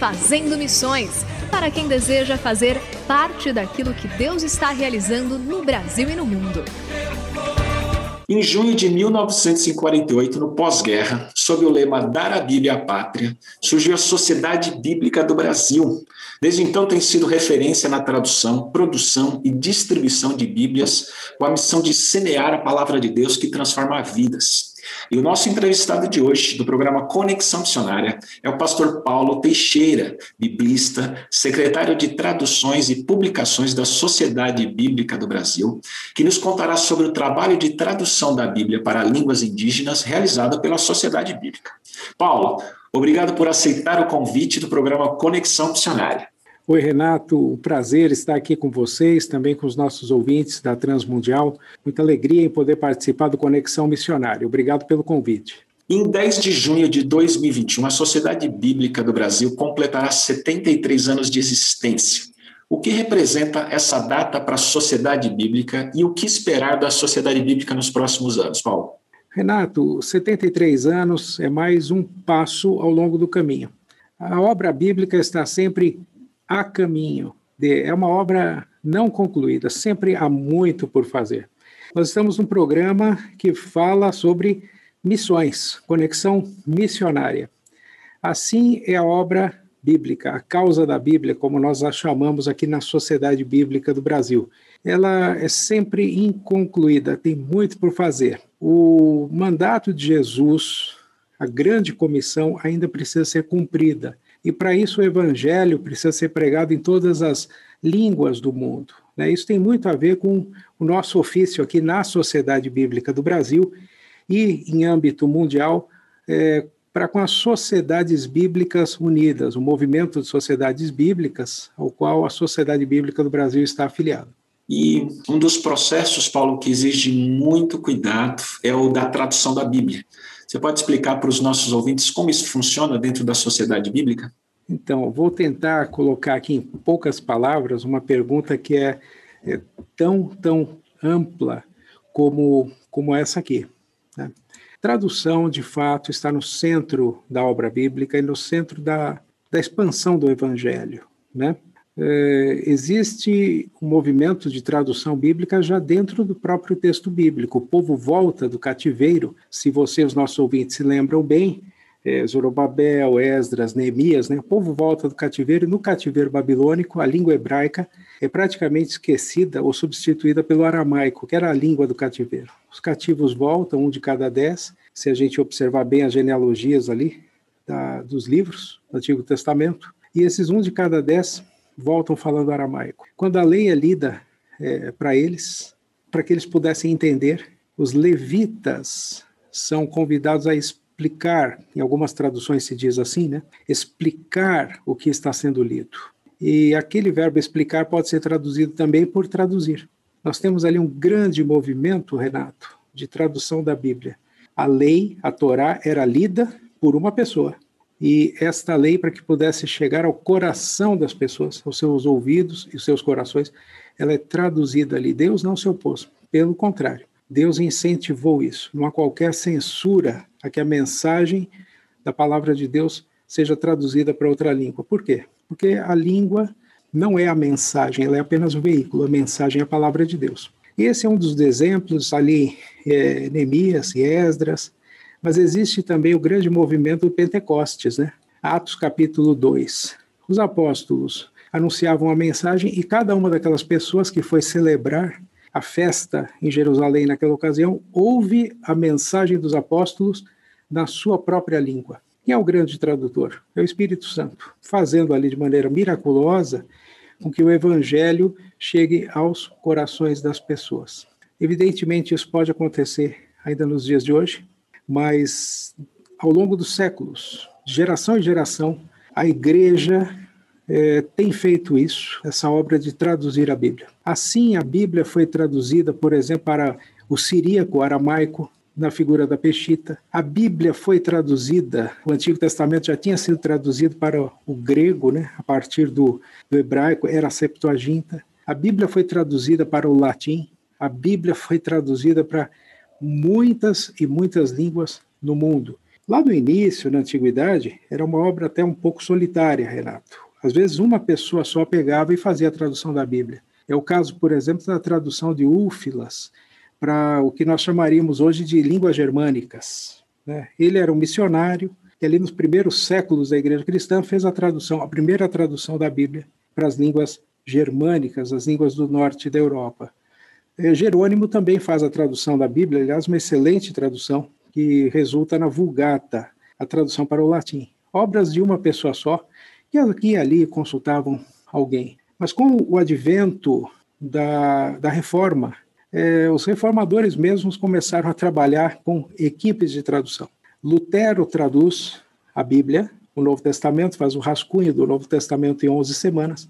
Fazendo Missões para quem deseja fazer parte daquilo que Deus está realizando no Brasil e no mundo. Em junho de 1948, no pós-guerra, sob o lema Dar a Bíblia à Pátria, surgiu a Sociedade Bíblica do Brasil. Desde então tem sido referência na tradução, produção e distribuição de Bíblias, com a missão de semear a palavra de Deus que transforma vidas. E o nosso entrevistado de hoje, do programa Conexão Missionária, é o pastor Paulo Teixeira, biblista, secretário de Traduções e Publicações da Sociedade Bíblica do Brasil, que nos contará sobre o trabalho de tradução da Bíblia para línguas indígenas realizado pela Sociedade Bíblica. Paulo, obrigado por aceitar o convite do programa Conexão Missionária. Oi, Renato, o prazer estar aqui com vocês, também com os nossos ouvintes da Transmundial. Muita alegria em poder participar do Conexão Missionária. Obrigado pelo convite. Em 10 de junho de 2021, a Sociedade Bíblica do Brasil completará 73 anos de existência. O que representa essa data para a sociedade bíblica e o que esperar da sociedade bíblica nos próximos anos, Paulo? Renato, 73 anos é mais um passo ao longo do caminho. A obra bíblica está sempre a caminho. De, é uma obra não concluída, sempre há muito por fazer. Nós estamos num programa que fala sobre missões, conexão missionária. Assim é a obra bíblica, a causa da Bíblia, como nós a chamamos aqui na Sociedade Bíblica do Brasil. Ela é sempre inconcluída, tem muito por fazer. O mandato de Jesus, a grande comissão, ainda precisa ser cumprida. E para isso o evangelho precisa ser pregado em todas as línguas do mundo. Né? Isso tem muito a ver com o nosso ofício aqui na Sociedade Bíblica do Brasil e em âmbito mundial, é, para com as sociedades bíblicas unidas, o movimento de sociedades bíblicas, ao qual a Sociedade Bíblica do Brasil está afiliada. E um dos processos, Paulo, que exige muito cuidado é o da tradução da Bíblia. Você pode explicar para os nossos ouvintes como isso funciona dentro da sociedade bíblica? Então, vou tentar colocar aqui em poucas palavras uma pergunta que é, é tão, tão ampla como, como essa aqui. Né? Tradução, de fato, está no centro da obra bíblica e no centro da, da expansão do evangelho. Né? É, existe um movimento de tradução bíblica já dentro do próprio texto bíblico. O povo volta do cativeiro, se vocês, os nossos ouvintes, se lembram bem, é, Zorobabel, Esdras, Neemias, né? o povo volta do cativeiro, e no cativeiro babilônico, a língua hebraica é praticamente esquecida ou substituída pelo aramaico, que era a língua do cativeiro. Os cativos voltam, um de cada dez, se a gente observar bem as genealogias ali da, dos livros do Antigo Testamento, e esses um de cada dez voltam falando aramaico. Quando a lei é lida é, para eles, para que eles pudessem entender, os levitas são convidados a explicar, em algumas traduções se diz assim, né? Explicar o que está sendo lido. E aquele verbo explicar pode ser traduzido também por traduzir. Nós temos ali um grande movimento, Renato, de tradução da Bíblia. A lei, a Torá, era lida por uma pessoa E esta lei, para que pudesse chegar ao coração das pessoas, aos seus ouvidos e seus corações, ela é traduzida ali. Deus não se opôs, pelo contrário, Deus incentivou isso. Não há qualquer censura a que a mensagem da palavra de Deus seja traduzida para outra língua. Por quê? Porque a língua não é a mensagem, ela é apenas o veículo. A mensagem é a palavra de Deus. Esse é um dos exemplos ali, é, Neemias e Esdras, mas existe também o grande movimento do Pentecostes, né? Atos capítulo 2. Os apóstolos anunciavam a mensagem e cada uma daquelas pessoas que foi celebrar a festa em Jerusalém naquela ocasião ouve a mensagem dos apóstolos na sua própria língua. Quem é o grande tradutor? É o Espírito Santo, fazendo ali de maneira miraculosa com que o evangelho chegue aos corações das pessoas. Evidentemente, isso pode acontecer ainda nos dias de hoje, mas ao longo dos séculos, geração em geração, a igreja é, tem feito isso, essa obra de traduzir a Bíblia. Assim, a Bíblia foi traduzida, por exemplo, para o siríaco, aramaico, na figura da Peshita. A Bíblia foi traduzida, o Antigo Testamento já tinha sido traduzido para o grego, né, a partir do, do hebraico, era a Septuaginta. A Bíblia foi traduzida para o latim, a Bíblia foi traduzida para muitas e muitas línguas no mundo. Lá no início, na antiguidade, era uma obra até um pouco solitária, Renato. Às vezes uma pessoa só pegava e fazia a tradução da Bíblia. É o caso, por exemplo, da tradução de Úfilas, para o que nós chamaríamos hoje de línguas germânicas. Né? Ele era um missionário que ali nos primeiros séculos da Igreja Cristã fez a tradução, a primeira tradução da Bíblia para as línguas germânicas, as línguas do norte da Europa. É, Jerônimo também faz a tradução da Bíblia, aliás, uma excelente tradução que resulta na Vulgata, a tradução para o latim. Obras de uma pessoa só, que aqui e ali consultavam alguém. Mas com o advento da, da reforma é, os reformadores mesmos começaram a trabalhar com equipes de tradução. Lutero traduz a Bíblia, o Novo Testamento, faz o rascunho do Novo Testamento em 11 semanas,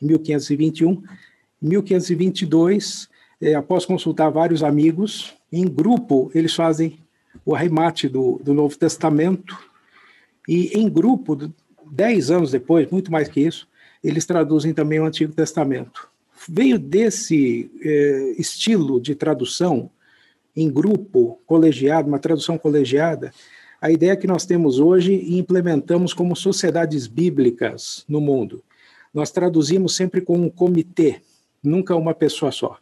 em 1521. Em 1522, é, após consultar vários amigos, em grupo eles fazem o arremate do, do Novo Testamento, e em grupo, dez anos depois, muito mais que isso, eles traduzem também o Antigo Testamento. Veio desse eh, estilo de tradução em grupo, colegiado, uma tradução colegiada, a ideia que nós temos hoje e implementamos como sociedades bíblicas no mundo. Nós traduzimos sempre com um comitê, nunca uma pessoa só.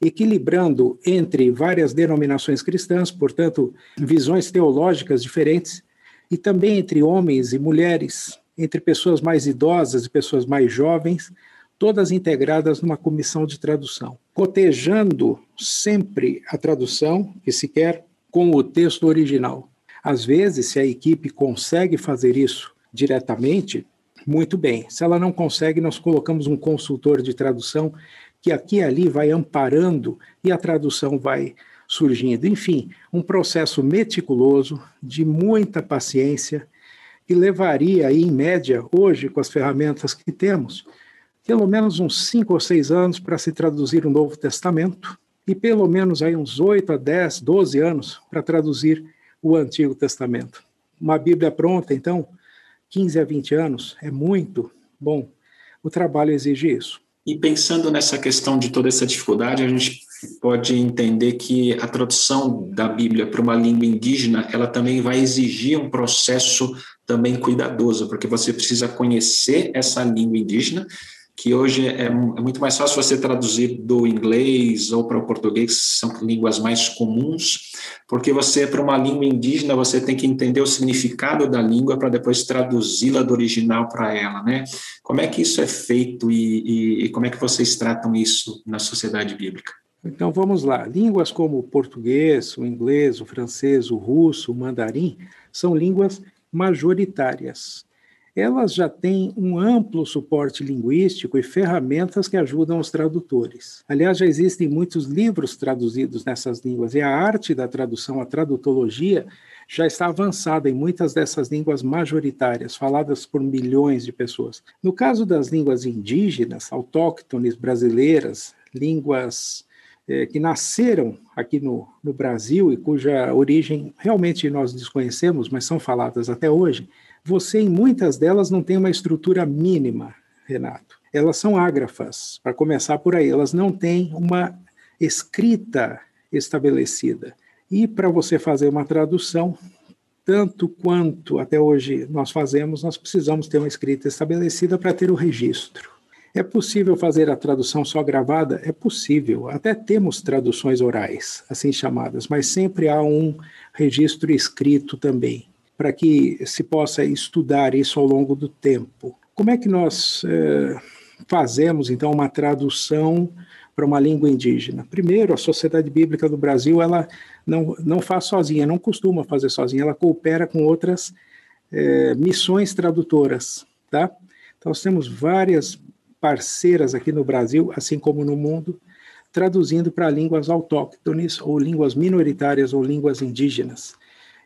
Equilibrando entre várias denominações cristãs, portanto, visões teológicas diferentes, e também entre homens e mulheres, entre pessoas mais idosas e pessoas mais jovens, todas integradas numa comissão de tradução, cotejando sempre a tradução que se quer com o texto original. Às vezes, se a equipe consegue fazer isso diretamente, muito bem. Se ela não consegue, nós colocamos um consultor de tradução que aqui e ali vai amparando e a tradução vai surgindo. Enfim, um processo meticuloso, de muita paciência, que levaria em média, hoje, com as ferramentas que temos, pelo menos uns cinco ou seis anos para se traduzir o Novo Testamento e pelo menos aí uns oito a dez, doze anos para traduzir o Antigo Testamento. Uma Bíblia pronta, então, 15 a 20 anos é muito bom. O trabalho exige isso. E pensando nessa questão de toda essa dificuldade, a gente pode entender que a tradução da Bíblia para uma língua indígena, ela também vai exigir um processo também cuidadoso, porque você precisa conhecer essa língua indígena, que hoje é, é, muito mais fácil você traduzir do inglês ou para o português, que são línguas mais comuns, porque você, para uma língua indígena, você tem que entender o significado da língua para depois traduzi-la do original para ela, né? Como é que isso é feito e, e, e como é que vocês tratam isso na sociedade bíblica? Então vamos lá. Línguas como o português, o inglês, o francês, o russo, o mandarim são línguas majoritárias elas já têm um amplo suporte linguístico e ferramentas que ajudam os tradutores. Aliás, já existem muitos livros traduzidos nessas línguas e a arte da tradução, a tradutologia, já está avançada em muitas dessas línguas majoritárias, faladas por milhões de pessoas. No caso das línguas indígenas, autóctones brasileiras, línguas eh, que nasceram aqui no, no Brasil e cuja origem realmente nós desconhecemos, mas são faladas até hoje, você em muitas delas não tem uma estrutura mínima, Renato. Elas são ágrafas, para começar por aí, elas não têm uma escrita estabelecida. E para você fazer uma tradução, tanto quanto até hoje nós fazemos, nós precisamos ter uma escrita estabelecida para ter o registro. É possível fazer a tradução só gravada? É possível. Até temos traduções orais, assim chamadas, mas sempre há um registro escrito também, para que se possa estudar isso ao longo do tempo. Como é que nós eh, fazemos, então, uma tradução para uma língua indígena? Primeiro, a Sociedade Bíblica do Brasil, ela não, não faz sozinha, não costuma fazer sozinha, ela coopera com outras é, missões tradutoras, tá? Então, nós temos várias parceiras aqui no Brasil, assim como no mundo, traduzindo para línguas autóctones ou línguas minoritárias ou línguas indígenas.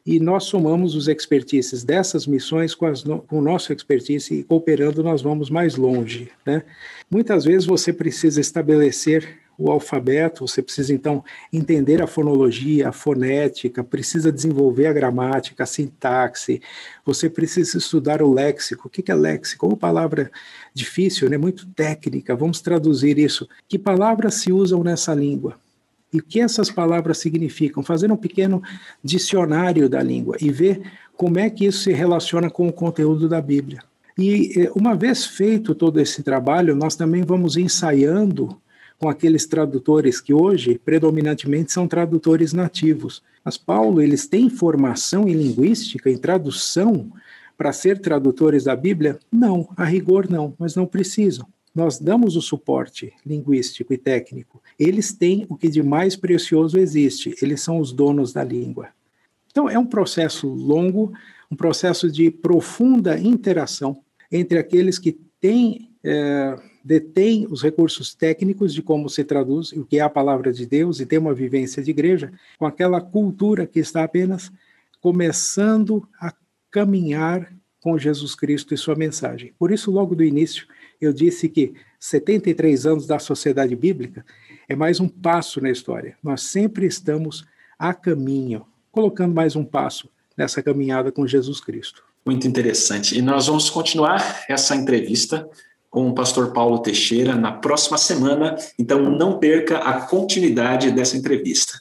E nós somamos os expertises dessas missões com, as, com o nosso expertise e cooperando nós vamos mais longe. Né? Muitas vezes você precisa estabelecer o alfabeto, você precisa então entender a fonologia, a fonética, precisa desenvolver a gramática, a sintaxe, você precisa estudar o léxico. O que é léxico? Uma palavra difícil, né? muito técnica, vamos traduzir isso. Que palavras se usam nessa língua? E o que essas palavras significam? Fazer um pequeno dicionário da língua e ver como é que isso se relaciona com o conteúdo da Bíblia. E eh, uma vez feito todo esse trabalho, nós também vamos ensaiando com aqueles tradutores que hoje predominantemente são tradutores nativos. Mas Paulo, eles têm formação em linguística, em tradução para ser tradutores da Bíblia? Não, a rigor não, mas não precisam. Nós damos o suporte linguístico e técnico. Eles têm o que de mais precioso existe, eles são os donos da língua. Então, é um processo longo, um processo de profunda interação entre aqueles que têm é, detém os recursos técnicos de como se traduz o que é a palavra de Deus e tem uma vivência de igreja, com aquela cultura que está apenas começando a caminhar com Jesus Cristo e sua mensagem. Por isso, logo do início, eu disse que 73 anos da sociedade bíblica é mais um passo na história. Nós sempre estamos a caminho, colocando mais um passo nessa caminhada com Jesus Cristo. Muito interessante. E nós vamos continuar essa entrevista com o pastor Paulo Teixeira na próxima semana, então não perca a continuidade dessa entrevista.